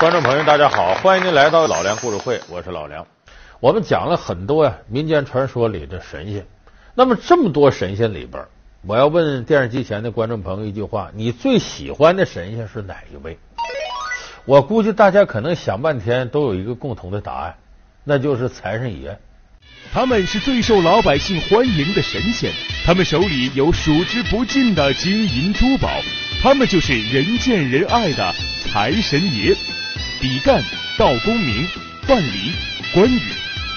观众朋友，大家好，欢迎您来到老梁故事会，我是老梁。我们讲了很多呀，民间传说里的神仙。那么这么多神仙里边，我要问电视机前的观众朋友一句话：你最喜欢的神仙是哪一位？我估计大家可能想半天都有一个共同的答案，那就是财神爷。他们是最受老百姓欢迎的神仙，他们手里有数之不尽的金银珠宝，他们就是人见人爱的财神爷。比干、道公明、范蠡、关羽，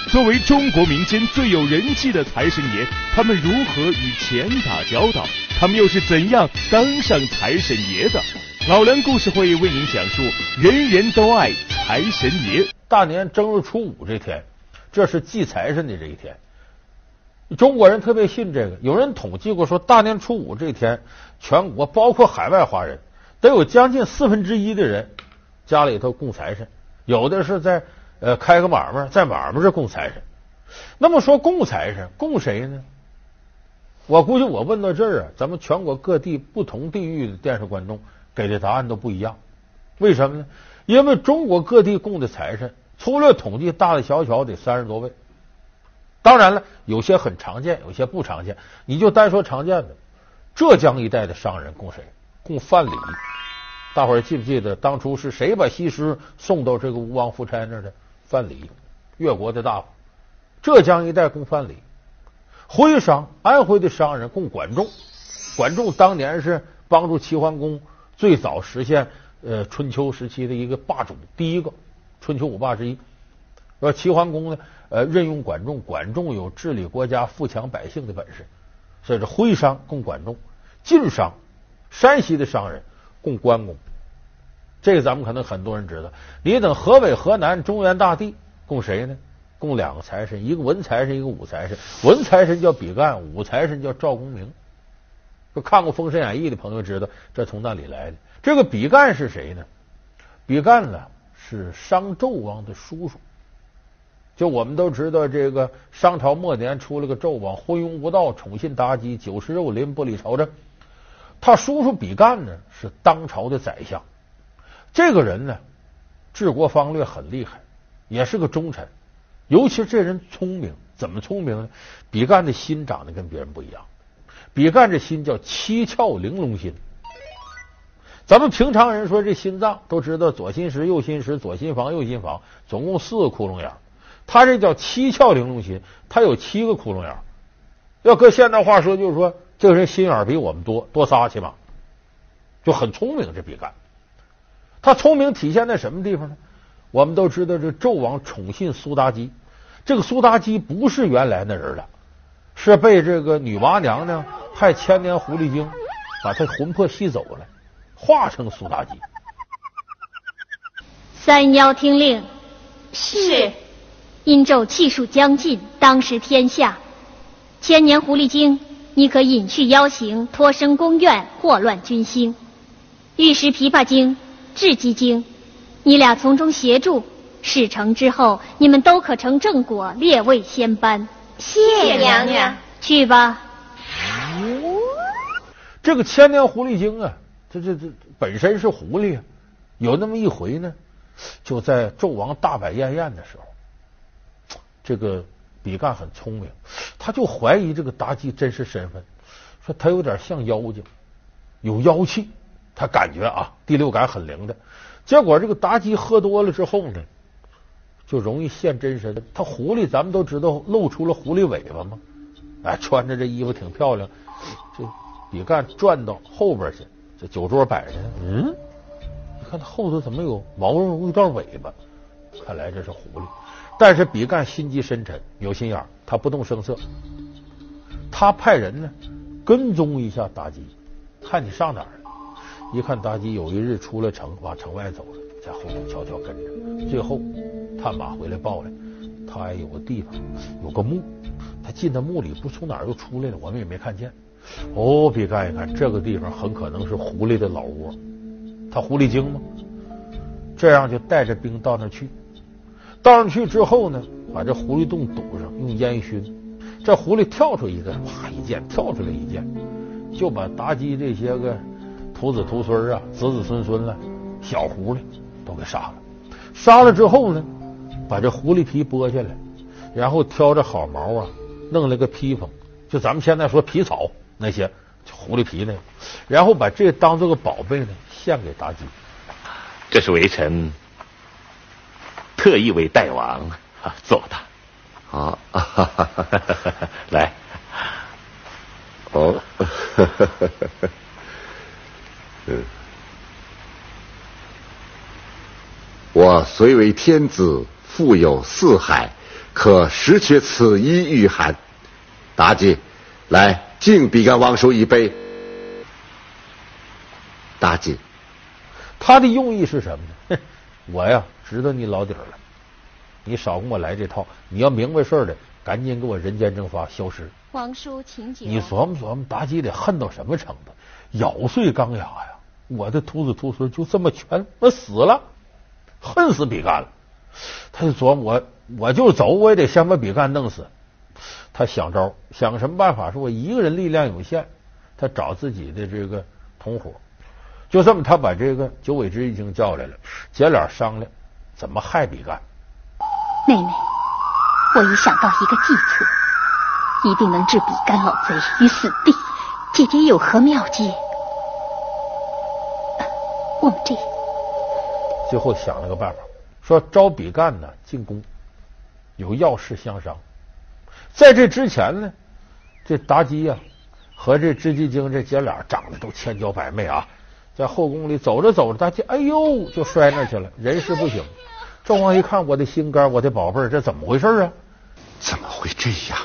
作为中国民间最有人气的财神爷，他们如何与钱打交道？他们又是怎样当上财神爷的？老梁故事会为您讲述：人人都爱财神爷。大年正月初五这天，这是祭财神的这一天。中国人特别信这个。有人统计过说，大年初五这天，全国包括海外华人，得有将近四分之一的人家里头供财神。有的是在呃开个买卖，在买卖这供财神。那么说供财神，供谁呢？我估计我问到这儿啊，咱们全国各地不同地域的电视观众。给的答案都不一样，为什么呢？因为中国各地供的财神，粗略统计，大大小小得三十多位。当然了，有些很常见，有些不常见。你就单说常见的，浙江一带的商人供谁？供范蠡。大伙儿记不记得当初是谁把西施送到这个吴王夫差那儿的？范蠡，越国的大夫。浙江一带供范蠡。徽商，安徽的商人供管仲。管仲当年是帮助齐桓公。最早实现呃春秋时期的一个霸主，第一个春秋五霸之一。说齐桓公呢，呃任用管仲，管仲有治理国家、富强百姓的本事，所以这徽商供管仲，晋商山西的商人供关公。这个咱们可能很多人知道。你等河北、河南、中原大地供谁呢？供两个财神，一个文财神，一个武财神。文财神叫比干，武财神叫赵公明。看过《封神演义》的朋友知道，这从那里来的。这个比干是谁呢？比干呢是商纣王的叔叔。就我们都知道，这个商朝末年出了个纣王，昏庸无道，宠信妲己，酒食肉林，不理朝政。他叔叔比干呢是当朝的宰相。这个人呢治国方略很厉害，也是个忠臣。尤其这人聪明，怎么聪明呢？比干的心长得跟别人不一样。比干这心叫七窍玲珑心。咱们平常人说这心脏都知道左心室、右心室、左心房、右心房，总共四个窟窿眼他这叫七窍玲珑心，他有七个窟窿眼要搁现代话说，就是说这个人心眼比我们多多仨起码，就很聪明。这比干，他聪明体现在什么地方呢？我们都知道这纣王宠信苏妲己，这个苏妲己不是原来那人了。是被这个女娲娘娘派千年狐狸精把他魂魄吸走了，化成苏妲己。三妖听令，是。殷纣气数将尽，当时天下，千年狐狸精，你可隐去妖形，脱生宫院，祸乱军心。玉石琵琶精、雉鸡精，你俩从中协助，事成之后，你们都可成正果，列位仙班。谢娘娘，去吧。这个千年狐狸精啊，这这这本身是狐狸，有那么一回呢，就在纣王大摆宴宴的时候，这个比干很聪明，他就怀疑这个妲己真实身份，说他有点像妖精，有妖气，他感觉啊第六感很灵的。结果这个妲己喝多了之后呢。就容易现真身。他狐狸，咱们都知道露出了狐狸尾巴嘛。哎，穿着这衣服挺漂亮。这比干转到后边去，这酒桌摆着。嗯，你看他后头怎么有毛茸茸一段尾巴？看来这是狐狸。但是比干心机深沉，有心眼他不动声色。他派人呢跟踪一下妲己，看你上哪儿了。一看妲己有一日出了城，往城外走了，在后头悄悄跟着。最后。探马回来报来，他还有个地方，有个墓。他进到墓里，不从哪儿又出来了，我们也没看见。哦，比干一看，这个地方很可能是狐狸的老窝。他狐狸精吗？这样就带着兵到那去。倒上去之后呢，把这狐狸洞堵上，用烟熏。这狐狸跳出一个，啪一剑跳出来一剑，就把妲己这些个徒子徒孙啊、子子孙孙了、小狐狸都给杀了。杀了之后呢，把这狐狸皮剥下来，然后挑着好毛啊，弄了个披风，就咱们现在说皮草那些狐狸皮那个，然后把这当做个宝贝呢，献给妲己。这是微臣特意为大王做的。啊，来，哦，嗯，我虽为天子，富有四海，可实缺此一御寒。妲己，来敬比干王叔一杯。妲己，他的用意是什么呢？我呀，知道你老底儿了。你少跟我来这套！你要明白事儿的，赶紧给我人间蒸发消失。皇叔，请讲。你琢磨琢磨，妲己得恨到什么程度？咬碎钢牙呀！我的徒子徒孙就这么全我死了，恨死比干了。他就琢磨，我我就走，我也得先把比干弄死。他想招，想什么办法？说我一个人力量有限，他找自己的这个同伙。就这么，他把这个九尾之精叫来了，姐俩商量怎么害比干。妹妹，我已想到一个计策，一定能置比干老贼于死地。姐姐有何妙计？我们这最后想了个办法，说招比干呢进宫，有要事相商。在这之前呢，这妲己呀和这织姬精这姐俩长得都千娇百媚啊，在后宫里走着走着，他就哎呦就摔那去了，人事不省。纣王一看，我的心肝，我的宝贝儿，这怎么回事啊？怎么会这样？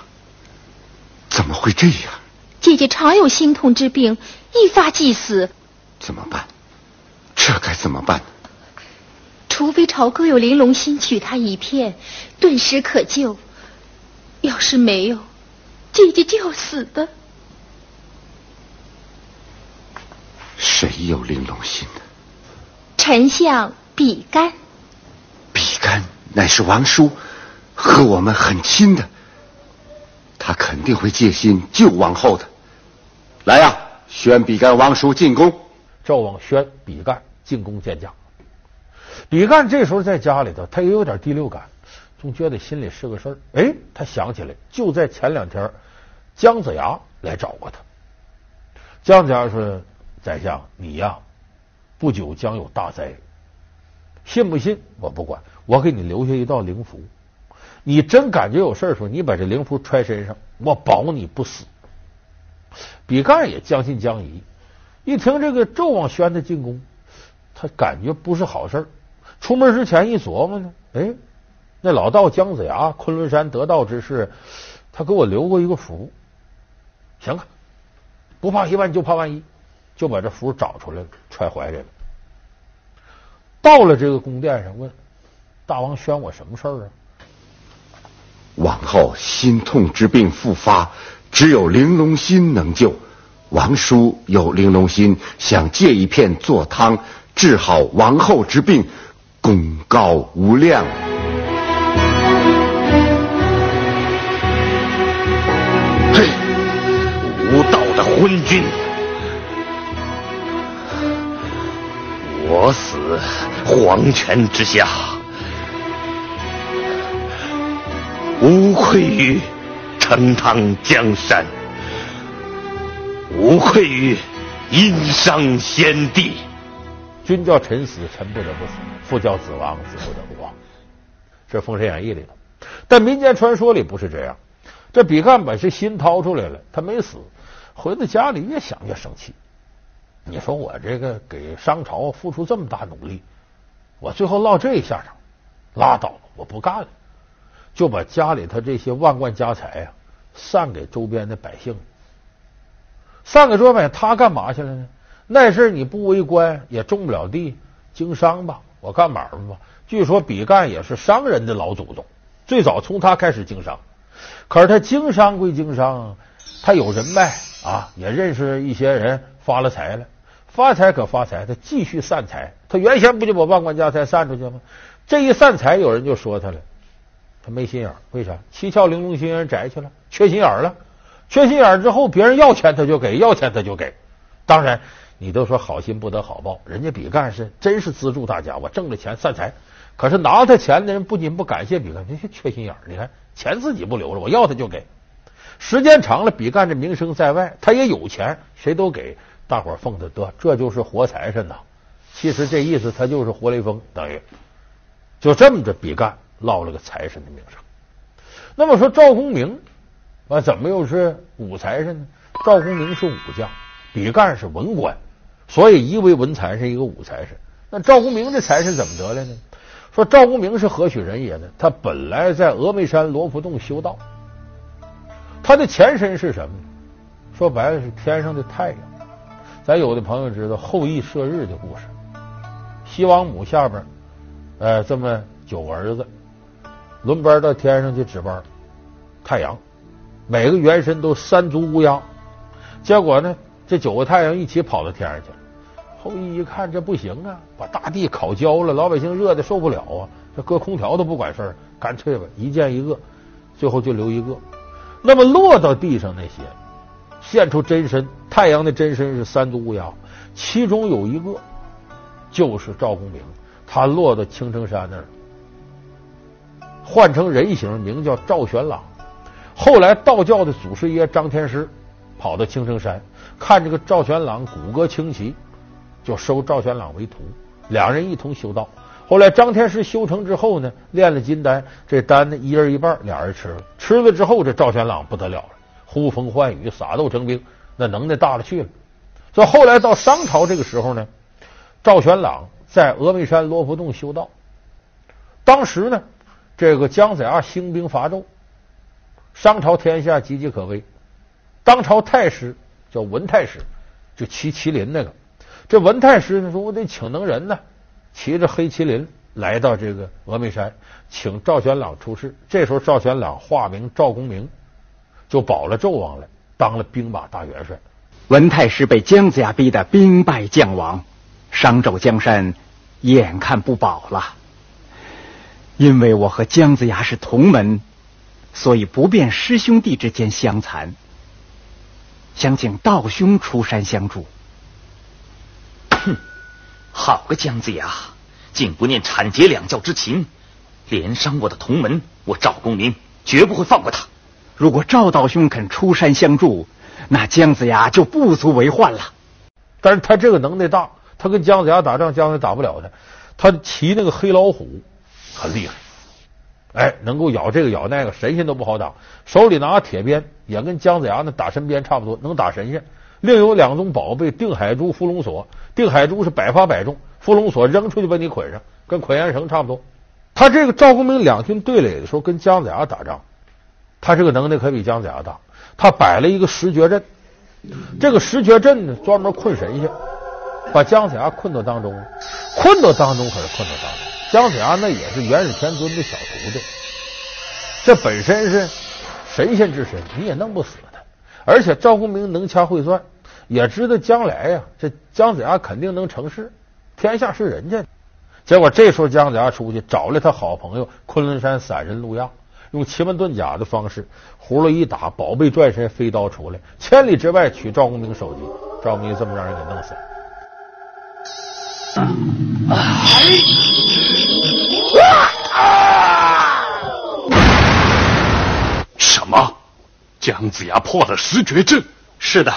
怎么会这样？姐姐常有心痛之病，一发即死。怎么办？这该怎么办？除非朝歌有玲珑心取他一片，顿时可救；要是没有，姐姐就要死的。谁有玲珑心呢？丞相比干。比干乃是王叔，和我们很亲的，他肯定会借心救王后的。来呀，宣比干王叔进宫。赵王宣比干进宫见驾。比干这时候在家里头，他也有点第六感，总觉得心里是个事儿。哎，他想起来，就在前两天，姜子牙来找过他。姜子牙说：“宰相，你呀，不久将有大灾。”信不信我不管，我给你留下一道灵符。你真感觉有事儿的时候，你把这灵符揣身上，我保你不死。比干也将信将疑，一听这个纣王宣他进宫，他感觉不是好事。出门之前一琢磨呢，哎，那老道姜子牙，昆仑山得道之士，他给我留过一个符。行啊，不怕一万就怕万一，就把这符找出来了，揣怀里了。到了这个宫殿上，问大王宣我什么事儿啊？王后心痛之病复发，只有玲珑心能救。王叔有玲珑心，想借一片做汤，治好王后之病，功高无量。嘿，无道的昏君！我死黄泉之下，无愧于成汤江山，无愧于殷商先帝。君叫臣死，臣不得不死；父叫子亡，子不得不亡。这《封神演义》里头，但民间传说里不是这样。这比干本是心掏出来了，他没死，回到家里越想越生气。你说我这个给商朝付出这么大努力，我最后落这一下场，拉倒，我不干了，就把家里头这些万贯家财呀散给周边的百姓。散给周边，他干嘛去了呢？那事你不为官也种不了地，经商吧，我干买卖吧。据说比干也是商人的老祖宗，最早从他开始经商。可是他经商归经商，他有人脉啊，也认识一些人，发了财了。发财可发财，他继续散财。他原先不就把万贯家财散出去吗？这一散财，有人就说他了，他没心眼。为啥？七窍玲珑心人摘去了，缺心眼了。缺心眼之后，别人要钱他就给，要钱他就给。当然你都说好心不得好报，人家比干是真是资助大家，我挣了钱散财。可是拿他钱的人不仅不感谢比干，那些缺心眼。你看钱自己不留着，我要他就给。时间长了，比干这名声在外，他也有钱，谁都给。大伙儿奉他得，这就是活财神呐。其实这意思，他就是活雷锋，等于就这么着，比干落了个财神的名声。那么说赵公明啊，怎么又是武财神呢？赵公明是武将，比干是文官，所以一为文财神，一个武财神。那赵公明这财神怎么得来呢？说赵公明是何许人也呢？他本来在峨眉山罗浮洞修道，他的前身是什么呢？说白了是天上的太阳。咱有的朋友知道后羿射日的故事，西王母下边，呃，这么九个儿子轮班到天上去值班，太阳每个元神都三足乌鸦，结果呢，这九个太阳一起跑到天上去了。后羿一看这不行啊，把大地烤焦了，老百姓热的受不了啊，这搁空调都不管事儿，干脆吧，一箭一个，最后就留一个。那么落到地上那些。现出真身，太阳的真身是三足乌鸦，其中有一个就是赵公明，他落到青城山那儿，换成人形，名叫赵玄朗。后来道教的祖师爷张天师跑到青城山，看这个赵玄朗骨骼清奇，就收赵玄朗为徒，两人一同修道。后来张天师修成之后呢，炼了金丹，这丹呢一人一半，俩人吃了，吃了之后这赵玄朗不得了了。呼风唤雨，撒豆成兵，那能耐大了去了。所以后来到商朝这个时候呢，赵玄朗在峨眉山罗浮洞修道。当时呢，这个姜子牙兴兵伐纣，商朝天下岌岌可危。当朝太师叫文太师，就骑麒麟那个。这文太师呢说：“我得请能人呢，骑着黑麒麟来到这个峨眉山，请赵玄朗出世。”这时候赵玄朗化名赵公明。就保了纣王了，当了兵马大元帅。文太师被姜子牙逼得兵败将亡，商纣江山眼看不保了。因为我和姜子牙是同门，所以不便师兄弟之间相残，想请道兄出山相助。哼，好个姜子牙，竟不念铲劫两教之情，连伤我的同门，我赵公明绝不会放过他。如果赵道兄肯出山相助，那姜子牙就不足为患了。但是他这个能耐大，他跟姜子牙打仗，姜子牙打不了他。他骑那个黑老虎很厉害，哎，能够咬这个咬那个，神仙都不好打。手里拿铁鞭，也跟姜子牙那打神鞭差不多，能打神仙。另有两宗宝贝：定海珠、伏龙锁。定海珠是百发百中，伏龙锁扔出去把你捆上，跟捆烟绳差不多。他这个赵公明两军对垒的时候，跟姜子牙打仗。他这个能耐可比姜子牙大，他摆了一个十绝阵，这个十绝阵呢，专门困神仙，把姜子牙困到当中，困到当中可是困到当中。姜子牙那也是元始天尊的小徒弟，这本身是神仙之身，你也弄不死他。而且赵公明能掐会算，也知道将来呀，这姜子牙肯定能成事，天下是人家的。结果这时候姜子牙出去找了他好朋友昆仑山散人陆亚。用奇门遁甲的方式，葫芦一打，宝贝转身，飞刀出来，千里之外取赵公明首级。赵公明这么让人给弄死了。什么？姜子牙破了十绝阵？是的，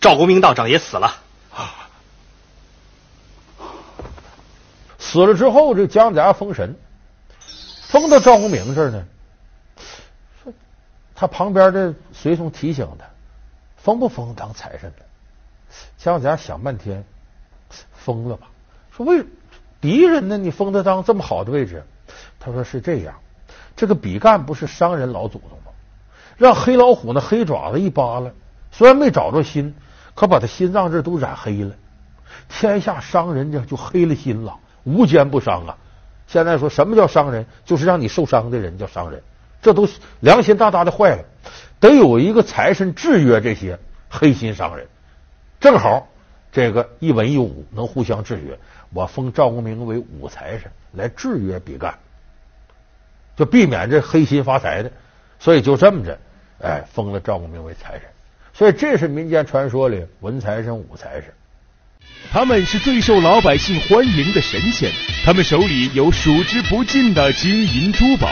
赵公明道长也死了。死了之后，这姜子牙封神，封到赵公明这儿呢。他旁边的随从提醒他，封不封当财神的？姜子牙想半天，封了吧。说为敌人呢？你封他当这么好的位置？他说是这样，这个比干不是商人老祖宗吗？让黑老虎那黑爪子一扒拉，虽然没找着心，可把他心脏这都染黑了。天下商人家就黑了心了，无奸不商啊！现在说什么叫商人？就是让你受伤的人叫商人。这都良心大大的坏了，得有一个财神制约这些黑心商人。正好这个一文一武能互相制约，我封赵公明为武财神来制约比干，就避免这黑心发财的。所以就这么着，哎，封了赵公明为财神。所以这是民间传说里文财神、武财神。他们是最受老百姓欢迎的神仙，他们手里有数之不尽的金银珠宝，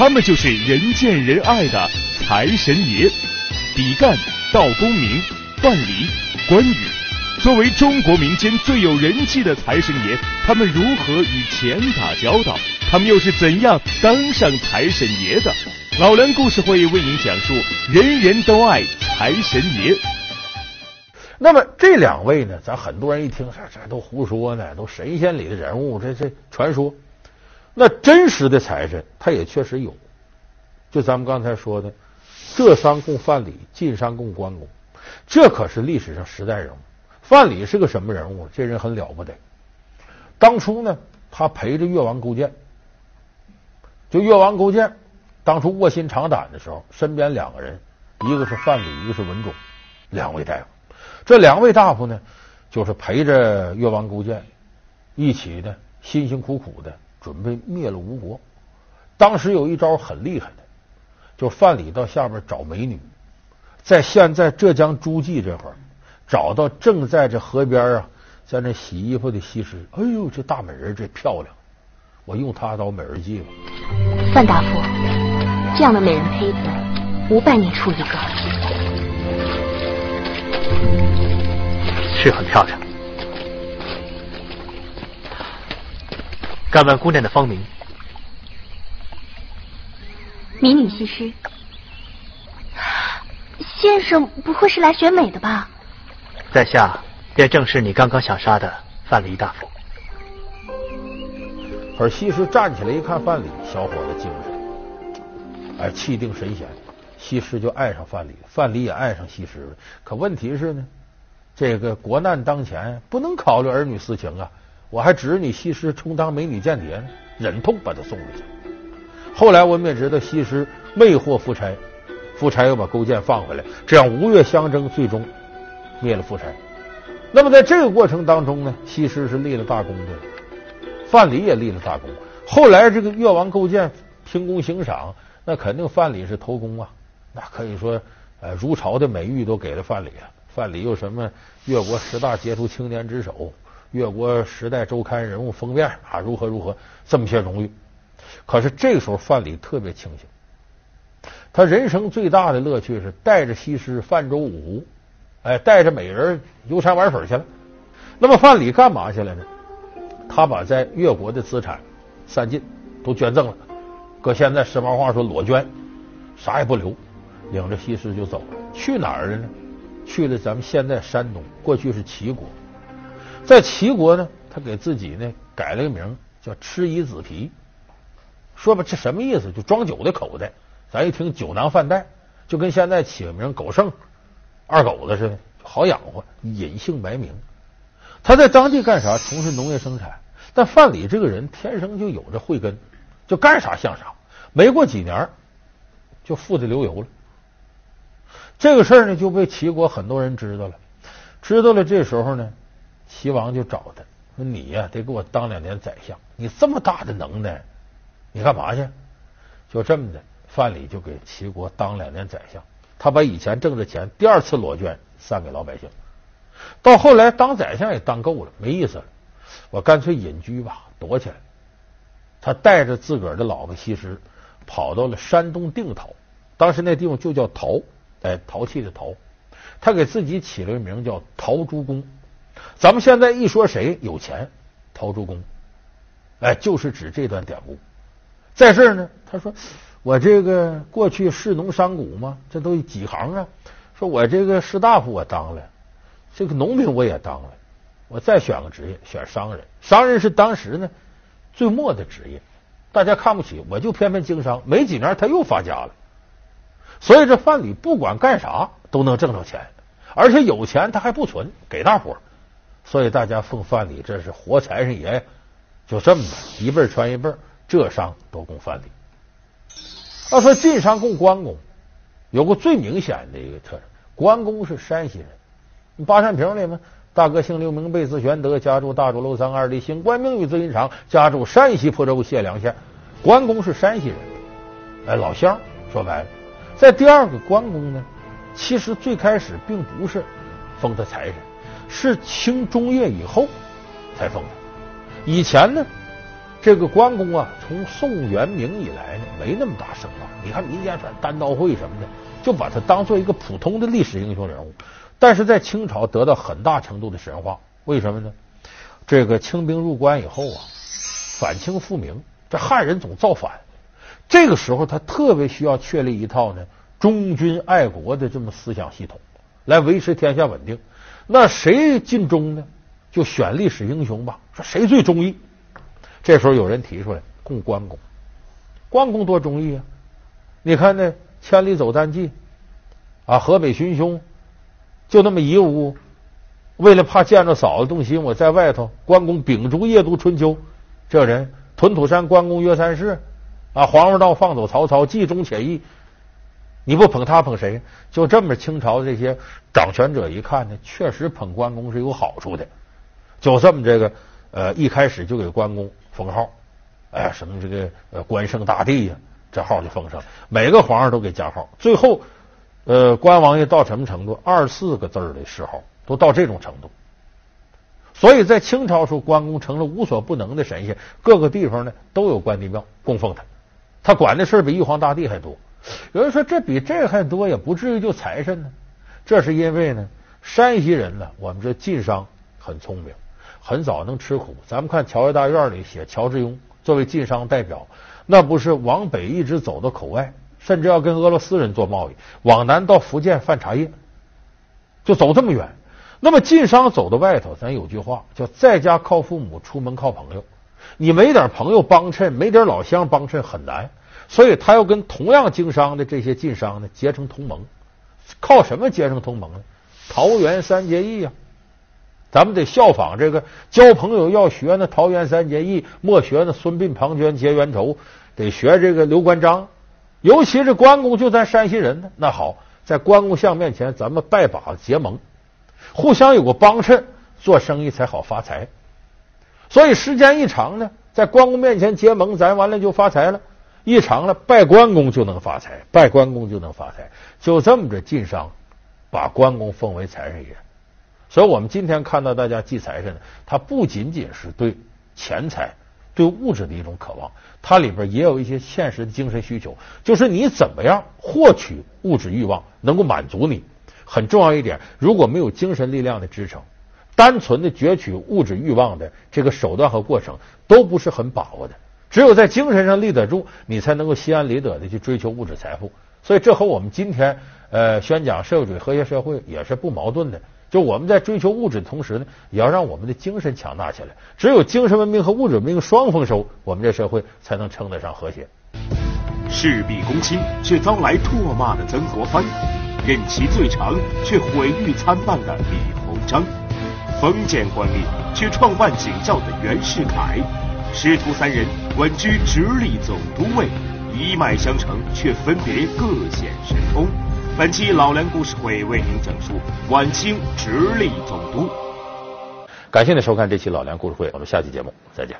他们就是人见人爱的财神爷。比干、道公明、范蠡、关羽，作为中国民间最有人气的财神爷，他们如何与钱打交道？他们又是怎样当上财神爷的？老梁故事会为您讲述：人人都爱财神爷。那么这两位呢？咱很多人一听，这这都胡说呢，都神仙里的人物，这这传说。那真实的财神，他也确实有。就咱们刚才说的，浙商供范蠡，晋商供关公，这可是历史上时代人物。范蠡是个什么人物？这人很了不得。当初呢，他陪着越王勾践，就越王勾践当初卧薪尝胆的时候，身边两个人，一个是范蠡，一个是文种，两位大夫。这两位大夫呢，就是陪着越王勾践一起呢，辛辛苦苦的准备灭了吴国。当时有一招很厉害的，就范蠡到下边找美女，在现在浙江诸暨这块找到正在这河边啊，在那洗衣服的西施。哎呦，这大美人这漂亮，我用她当美人计吧。范大夫，这样的美人胚子，五百年出一个。是很漂亮。敢问姑娘的芳名？民女西施。先生不会是来选美的吧？在下便正是你刚刚想杀的范蠡大夫。而西施站起来一看范蠡，小伙子精神，哎，气定神闲。西施就爱上范蠡，范蠡也爱上西施了。可问题是呢，这个国难当前，不能考虑儿女私情啊！我还指着你西施充当美女间谍呢，忍痛把她送回去。后来我们也知道，西施魅惑夫差，夫差又把勾践放回来，这样吴越相争，最终灭了夫差。那么在这个过程当中呢，西施是立了大功的，范蠡也立了大功。后来这个越王勾践听功行赏，那肯定范蠡是头功啊。那可以说，呃，如潮的美誉都给了范蠡啊。范蠡又什么越国十大杰出青年之首，越国时代周刊人物封面啊，如何如何，这么些荣誉。可是这个时候，范蠡特别清醒，他人生最大的乐趣是带着西施泛舟五湖，哎，带着美人游山玩水去了。那么范蠡干嘛去了呢？他把在越国的资产散尽，都捐赠了。搁现在时髦话说裸捐，啥也不留。领着西施就走了，去哪儿了呢？去了咱们现在山东，过去是齐国。在齐国呢，他给自己呢改了个名叫吃夷子皮。说吧，这什么意思？就装酒的口袋。咱一听酒囊饭袋，就跟现在起个名狗剩、二狗子似的，好养活。隐姓埋名，他在当地干啥？从事农业生产。但范蠡这个人天生就有着慧根，就干啥像啥。没过几年，就富得流油了。这个事儿呢，就被齐国很多人知道了。知道了，这时候呢，齐王就找他说：“你呀，得给我当两年宰相。你这么大的能耐，你干嘛去？”就这么的，范蠡就给齐国当两年宰相。他把以前挣的钱第二次裸捐散给老百姓。到后来当宰相也当够了，没意思了，我干脆隐居吧，躲起来。他带着自个儿的老婆西施，跑到了山东定陶，当时那地方就叫陶。哎，陶器的陶，他给自己起了个名叫陶朱公。咱们现在一说谁有钱，陶朱公，哎，就是指这段典故。在这儿呢，他说我这个过去士农商贾嘛，这都几行啊？说我这个士大夫我当了，这个农民我也当了，我再选个职业，选商人。商人是当时呢最末的职业，大家看不起，我就偏偏经商。没几年他又发家了。所以这范蠡不管干啥都能挣着钱，而且有钱他还不存给大伙，所以大家奉范蠡这是活财神爷，就这么的一辈传一辈，浙商都供范蠡。要说晋商供关公，有个最明显的一个特征，关公是山西人，八扇屏里面？大哥姓刘，名备，字玄德，家住大竹楼三二里，姓关，名羽字云长，家住山西蒲州解良县。关公是山西人，哎，老乡，说白了。在第二个关公呢，其实最开始并不是封他财神，是清中叶以后才封的。以前呢，这个关公啊，从宋元明以来呢，没那么大声望。你看民间传单刀会什么的，就把他当做一个普通的历史英雄人物。但是在清朝得到很大程度的神话，为什么呢？这个清兵入关以后啊，反清复明，这汉人总造反。这个时候，他特别需要确立一套呢忠君爱国的这么思想系统，来维持天下稳定。那谁尽忠呢？就选历史英雄吧。说谁最忠义？这时候有人提出来，供关公。关公多忠义啊！你看那千里走单骑啊，河北寻兄，就那么一屋，为了怕见着嫂子动心，我在外头。关公秉烛夜读春秋，这人屯土山关公约三世。啊！黄花道放走曹操，既忠且义，你不捧他捧谁？就这么，清朝这些掌权者一看呢，确实捧关公是有好处的。就这么这个呃，一开始就给关公封号，哎，什么这个呃关圣大帝呀，这号就封上了。每个皇上都给加号，最后呃，关王爷到什么程度？二四个字的谥号都到这种程度。所以在清朝时候，关公成了无所不能的神仙，各个地方呢都有关帝庙供奉他。他管的事比玉皇大帝还多。有人说这比这还多，也不至于就财神呢。这是因为呢，山西人呢，我们这晋商很聪明，很早能吃苦。咱们看乔家大院里写乔致庸作为晋商代表，那不是往北一直走到口外，甚至要跟俄罗斯人做贸易，往南到福建贩茶叶，就走这么远。那么晋商走到外头，咱有句话叫“在家靠父母，出门靠朋友”。你没点朋友帮衬，没点老乡帮衬很难，所以他要跟同样经商的这些晋商呢结成同盟。靠什么结成同盟呢？桃园三结义呀！咱们得效仿这个交朋友要学那桃园三结义，莫学那孙膑、庞涓结冤仇，得学这个刘关张。尤其是关公就咱山西人呢，那好，在关公像面前，咱们拜把子结盟，互相有个帮衬，做生意才好发财。所以时间一长呢，在关公面前结盟，咱完了就发财了。一长了，拜关公就能发财，拜关公就能发财。就这么着，晋商把关公封为财神爷。所以我们今天看到大家祭财神，它不仅仅是对钱财、对物质的一种渴望，它里边也有一些现实的精神需求，就是你怎么样获取物质欲望能够满足你。很重要一点，如果没有精神力量的支撑。单纯的攫取物质欲望的这个手段和过程都不是很把握的，只有在精神上立得住，你才能够心安理得的去追求物质财富。所以这和我们今天呃宣讲社会主义和谐社会也是不矛盾的。就我们在追求物质的同时呢，也要让我们的精神强大起来。只有精神文明和物质文明双丰收，我们这社会才能称得上和谐。事必躬亲却遭来唾骂的曾国藩，任期最长却毁誉参半的李鸿章。封建官吏却创办警校的袁世凯，师徒三人稳居直隶总督位，一脉相承却分别各显神通。本期老梁故事会为您讲述晚清直隶总督。感谢您收看这期老梁故事会，我们下期节目再见。